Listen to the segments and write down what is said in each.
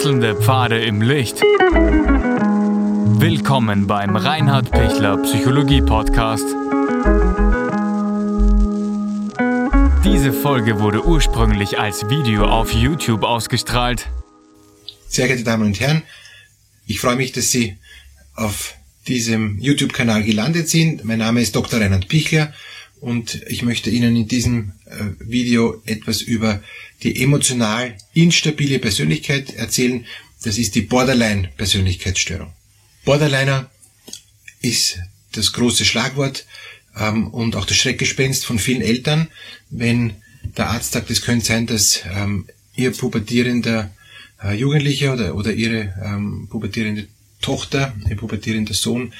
Wechselnde Pfade im Licht. Willkommen beim Reinhard Pichler Psychologie Podcast. Diese Folge wurde ursprünglich als Video auf YouTube ausgestrahlt. Sehr geehrte Damen und Herren, ich freue mich, dass Sie auf diesem YouTube-Kanal gelandet sind. Mein Name ist Dr. Reinhard Pichler und ich möchte Ihnen in diesem äh, Video etwas über die emotional instabile Persönlichkeit erzählen. Das ist die Borderline-Persönlichkeitsstörung. Borderliner ist das große Schlagwort ähm, und auch das Schreckgespenst von vielen Eltern, wenn der Arzt sagt, es könnte sein, dass ähm, ihr pubertierender äh, Jugendlicher oder, oder ihre ähm, pubertierende Tochter, ihr pubertierender Sohn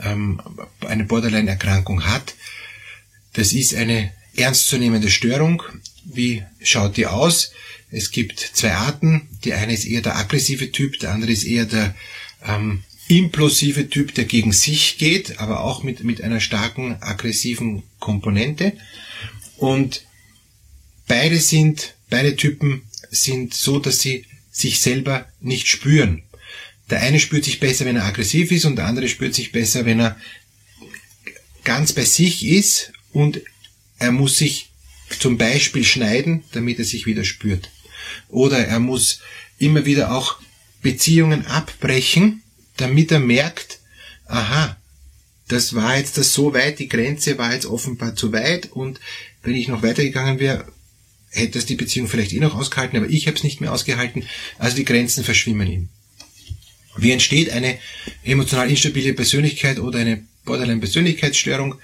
ähm, eine Borderline-Erkrankung hat das ist eine ernstzunehmende Störung. Wie schaut die aus? Es gibt zwei Arten. Die eine ist eher der aggressive Typ, der andere ist eher der ähm, implosive Typ, der gegen sich geht, aber auch mit, mit einer starken aggressiven Komponente. Und beide sind, beide Typen sind so, dass sie sich selber nicht spüren. Der eine spürt sich besser, wenn er aggressiv ist und der andere spürt sich besser, wenn er ganz bei sich ist und er muss sich zum Beispiel schneiden, damit er sich wieder spürt. Oder er muss immer wieder auch Beziehungen abbrechen, damit er merkt, aha, das war jetzt das so weit, die Grenze war jetzt offenbar zu weit und wenn ich noch weitergegangen wäre, hätte es die Beziehung vielleicht eh noch ausgehalten, aber ich habe es nicht mehr ausgehalten. Also die Grenzen verschwimmen ihm. Wie entsteht eine emotional instabile Persönlichkeit oder eine Borderline-Persönlichkeitsstörung?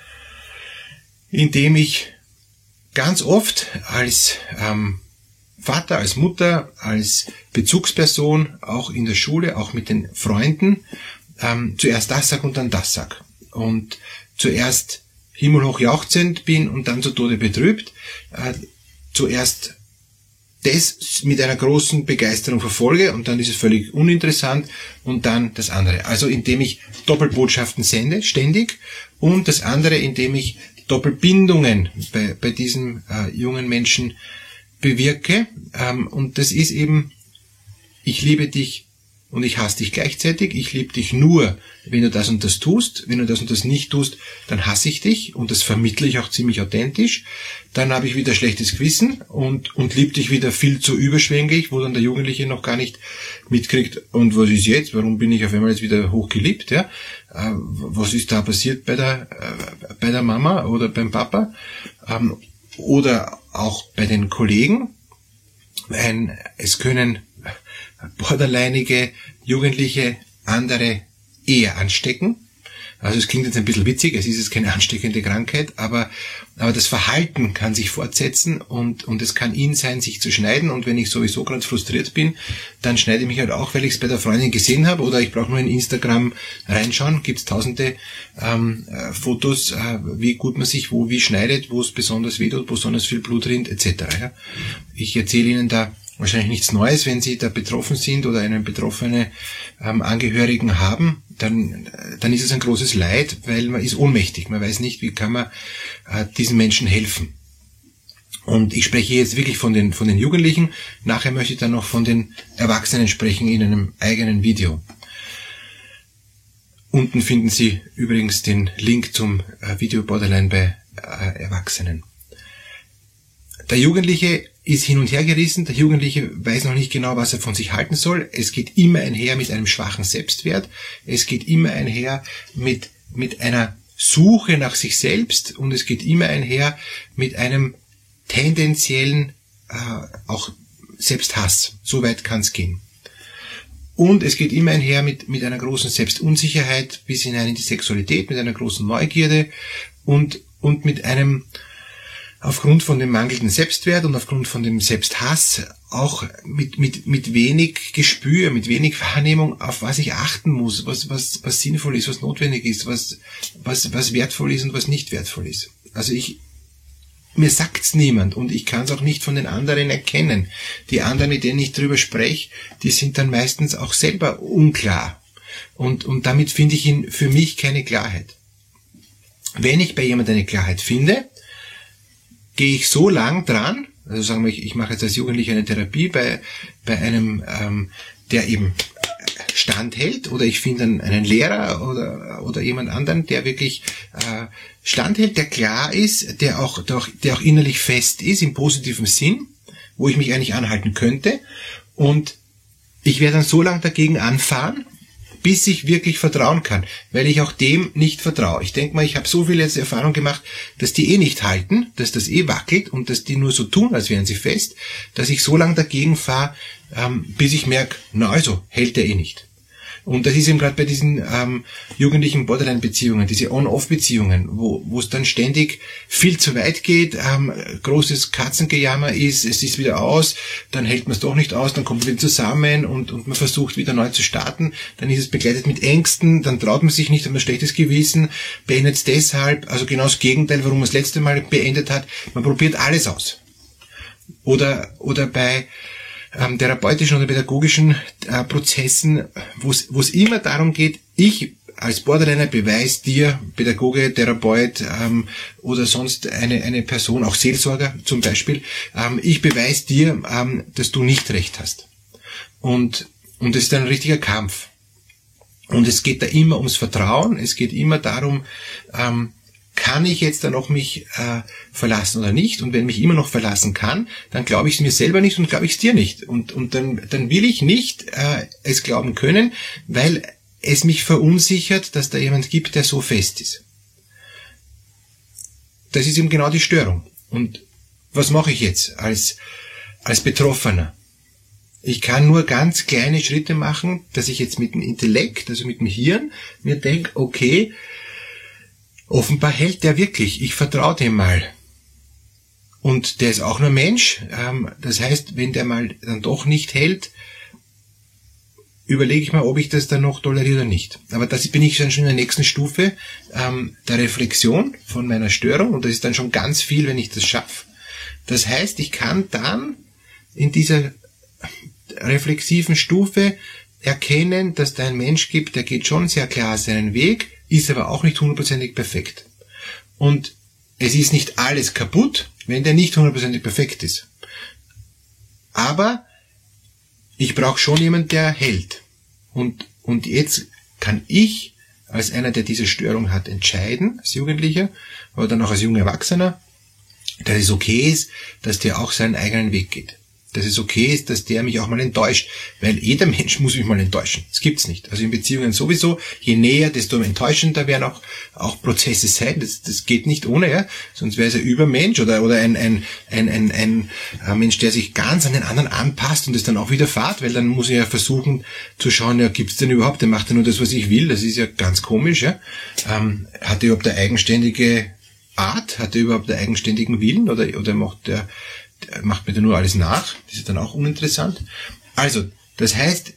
Indem ich ganz oft als ähm, Vater, als Mutter, als Bezugsperson, auch in der Schule, auch mit den Freunden, ähm, zuerst das sag und dann das sag. Und zuerst himmelhoch jauchzend bin und dann zu Tode betrübt. Äh, zuerst das mit einer großen Begeisterung verfolge und dann ist es völlig uninteressant und dann das andere. Also indem ich Doppelbotschaften sende, ständig und das andere, indem ich Doppelbindungen bei, bei diesen äh, jungen Menschen bewirke. Ähm, und das ist eben, ich liebe dich und ich hasse dich gleichzeitig. Ich liebe dich nur, wenn du das und das tust. Wenn du das und das nicht tust, dann hasse ich dich und das vermittle ich auch ziemlich authentisch. Dann habe ich wieder schlechtes Gewissen und, und liebe dich wieder viel zu überschwänglich, wo dann der Jugendliche noch gar nicht mitkriegt, und was ist jetzt? Warum bin ich auf einmal jetzt wieder hochgeliebt? Ja? Äh, was ist da passiert bei der, äh, bei der Mama oder beim Papa? Ähm, oder auch bei den Kollegen. Ein, es können borderlineige Jugendliche andere eher anstecken. Also es klingt jetzt ein bisschen witzig, es ist jetzt keine ansteckende Krankheit, aber, aber das Verhalten kann sich fortsetzen und, und es kann ihn sein, sich zu schneiden und wenn ich sowieso gerade frustriert bin, dann schneide ich mich halt auch, weil ich es bei der Freundin gesehen habe oder ich brauche nur in Instagram reinschauen, gibt es tausende ähm, äh, Fotos, äh, wie gut man sich wo wie schneidet, wo es besonders weh tut, wo besonders viel Blut rinnt, etc. Ja. Ich erzähle Ihnen da wahrscheinlich nichts Neues, wenn Sie da betroffen sind oder einen betroffenen ähm, Angehörigen haben, dann, dann ist es ein großes Leid, weil man ist ohnmächtig. Man weiß nicht, wie kann man äh, diesen Menschen helfen. Und ich spreche jetzt wirklich von den, von den Jugendlichen. Nachher möchte ich dann noch von den Erwachsenen sprechen in einem eigenen Video. Unten finden Sie übrigens den Link zum äh, Video Borderline bei äh, Erwachsenen. Der Jugendliche ist hin und her gerissen. Der Jugendliche weiß noch nicht genau, was er von sich halten soll. Es geht immer einher mit einem schwachen Selbstwert. Es geht immer einher mit, mit einer Suche nach sich selbst und es geht immer einher mit einem tendenziellen äh, auch Selbsthass. So weit kann es gehen. Und es geht immer einher mit, mit einer großen Selbstunsicherheit bis hinein in die Sexualität, mit einer großen Neugierde und, und mit einem aufgrund von dem mangelnden Selbstwert und aufgrund von dem Selbsthass auch mit, mit, mit wenig Gespür, mit wenig Wahrnehmung, auf was ich achten muss, was, was, was sinnvoll ist, was notwendig ist, was, was, was wertvoll ist und was nicht wertvoll ist. Also ich, mir sagt's niemand und ich kann es auch nicht von den anderen erkennen. Die anderen, mit denen ich drüber spreche, die sind dann meistens auch selber unklar. Und, und damit finde ich in, für mich keine Klarheit. Wenn ich bei jemand eine Klarheit finde, gehe ich so lang dran, also sagen wir, ich, ich mache jetzt als Jugendlicher eine Therapie bei, bei einem ähm, der eben standhält oder ich finde einen, Lehrer oder, oder jemand anderen, der wirklich äh, standhält, der klar ist, der auch, der auch, der auch innerlich fest ist im positiven Sinn, wo ich mich eigentlich anhalten könnte. Und ich werde dann so lange dagegen anfahren, bis ich wirklich vertrauen kann, weil ich auch dem nicht vertraue. Ich denke mal, ich habe so viele jetzt Erfahrung gemacht, dass die eh nicht halten, dass das eh wackelt und dass die nur so tun, als wären sie fest, dass ich so lange dagegen fahre, ähm, bis ich merke, na also, hält der eh nicht. Und das ist eben gerade bei diesen ähm, jugendlichen Borderline-Beziehungen, diese On-Off-Beziehungen, wo es dann ständig viel zu weit geht, ähm, großes Katzengejammer ist, es ist wieder aus, dann hält man es doch nicht aus, dann kommt man wieder zusammen und, und man versucht wieder neu zu starten, dann ist es begleitet mit Ängsten, dann traut man sich nicht, hat man ein schlechtes Gewissen, beendet es deshalb, also genau das Gegenteil, warum man das letzte Mal beendet hat, man probiert alles aus. Oder, oder bei ähm, therapeutischen oder pädagogischen äh, Prozessen, wo es immer darum geht, ich als Borderliner beweis dir, Pädagoge, Therapeut ähm, oder sonst eine, eine Person, auch Seelsorger zum Beispiel, ähm, ich beweis dir, ähm, dass du nicht recht hast. Und, und es ist ein richtiger Kampf. Und es geht da immer ums Vertrauen, es geht immer darum, ähm, kann ich jetzt dann noch mich äh, verlassen oder nicht? Und wenn mich immer noch verlassen kann, dann glaube ich es mir selber nicht und glaube ich es dir nicht. Und, und dann, dann will ich nicht äh, es glauben können, weil es mich verunsichert, dass da jemand gibt, der so fest ist. Das ist eben genau die Störung. Und was mache ich jetzt als, als Betroffener? Ich kann nur ganz kleine Schritte machen, dass ich jetzt mit dem Intellekt, also mit dem Hirn, mir denke, okay, Offenbar hält der wirklich. Ich vertraue dem mal. Und der ist auch nur Mensch. Ähm, das heißt, wenn der mal dann doch nicht hält, überlege ich mal, ob ich das dann noch toleriere oder nicht. Aber das bin ich dann schon in der nächsten Stufe ähm, der Reflexion von meiner Störung und das ist dann schon ganz viel, wenn ich das schaffe. Das heißt, ich kann dann in dieser reflexiven Stufe erkennen, dass da ein Mensch gibt, der geht schon sehr klar seinen Weg, ist aber auch nicht hundertprozentig perfekt. Und es ist nicht alles kaputt, wenn der nicht hundertprozentig perfekt ist. Aber ich brauche schon jemand, der hält. Und, und jetzt kann ich als einer, der diese Störung hat, entscheiden, als Jugendlicher oder dann auch als junger Erwachsener, dass es okay ist, dass der auch seinen eigenen Weg geht dass es okay ist, dass der mich auch mal enttäuscht, weil jeder Mensch muss mich mal enttäuschen. Das gibt's nicht. Also in Beziehungen sowieso, je näher, desto enttäuschender werden auch, auch Prozesse sein. Das, das geht nicht ohne, ja. Sonst wäre es ein Übermensch oder, oder ein, ein, ein, ein, ein, Mensch, der sich ganz an den anderen anpasst und es dann auch wieder fahrt, weil dann muss ich ja versuchen zu schauen, ja, gibt's denn überhaupt, der macht ja nur das, was ich will. Das ist ja ganz komisch, ja. Ähm, hat er überhaupt eine eigenständige Art? Hat er überhaupt einen eigenständigen Willen oder, oder macht der macht mir da nur alles nach. Das ist dann auch uninteressant. Also, das heißt,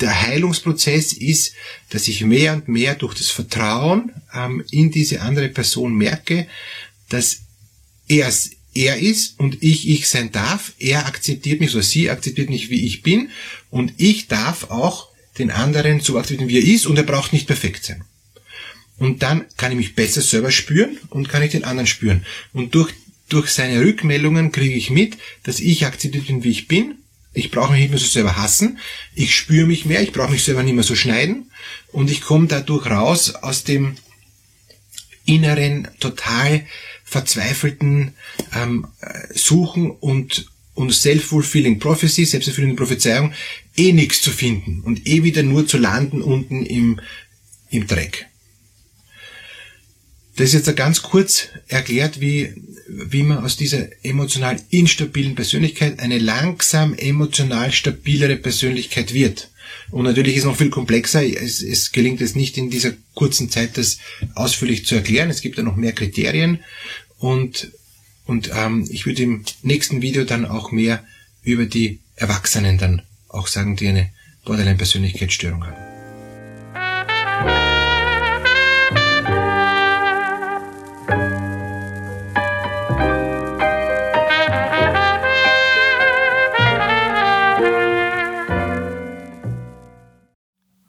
der Heilungsprozess ist, dass ich mehr und mehr durch das Vertrauen ähm, in diese andere Person merke, dass er er ist und ich ich sein darf. Er akzeptiert mich oder sie akzeptiert mich, wie ich bin und ich darf auch den anderen so akzeptieren, wie er ist und er braucht nicht perfekt sein. Und dann kann ich mich besser selber spüren und kann ich den anderen spüren. Und durch durch seine Rückmeldungen kriege ich mit, dass ich akzeptiert bin, wie ich bin. Ich brauche mich nicht mehr so selber hassen. Ich spüre mich mehr. Ich brauche mich selber nicht mehr so schneiden. Und ich komme dadurch raus aus dem inneren, total verzweifelten ähm, Suchen und und self-fulfilling prophecy, selbsterfüllende Prophezeiung, eh nichts zu finden und eh wieder nur zu landen unten im, im Dreck. Das ist jetzt ganz kurz erklärt, wie, wie man aus dieser emotional instabilen Persönlichkeit eine langsam emotional stabilere Persönlichkeit wird. Und natürlich ist es noch viel komplexer. Es, es gelingt es nicht in dieser kurzen Zeit, das ausführlich zu erklären. Es gibt ja noch mehr Kriterien. Und, und ähm, ich würde im nächsten Video dann auch mehr über die Erwachsenen dann auch sagen, die eine Borderline-Persönlichkeitsstörung haben.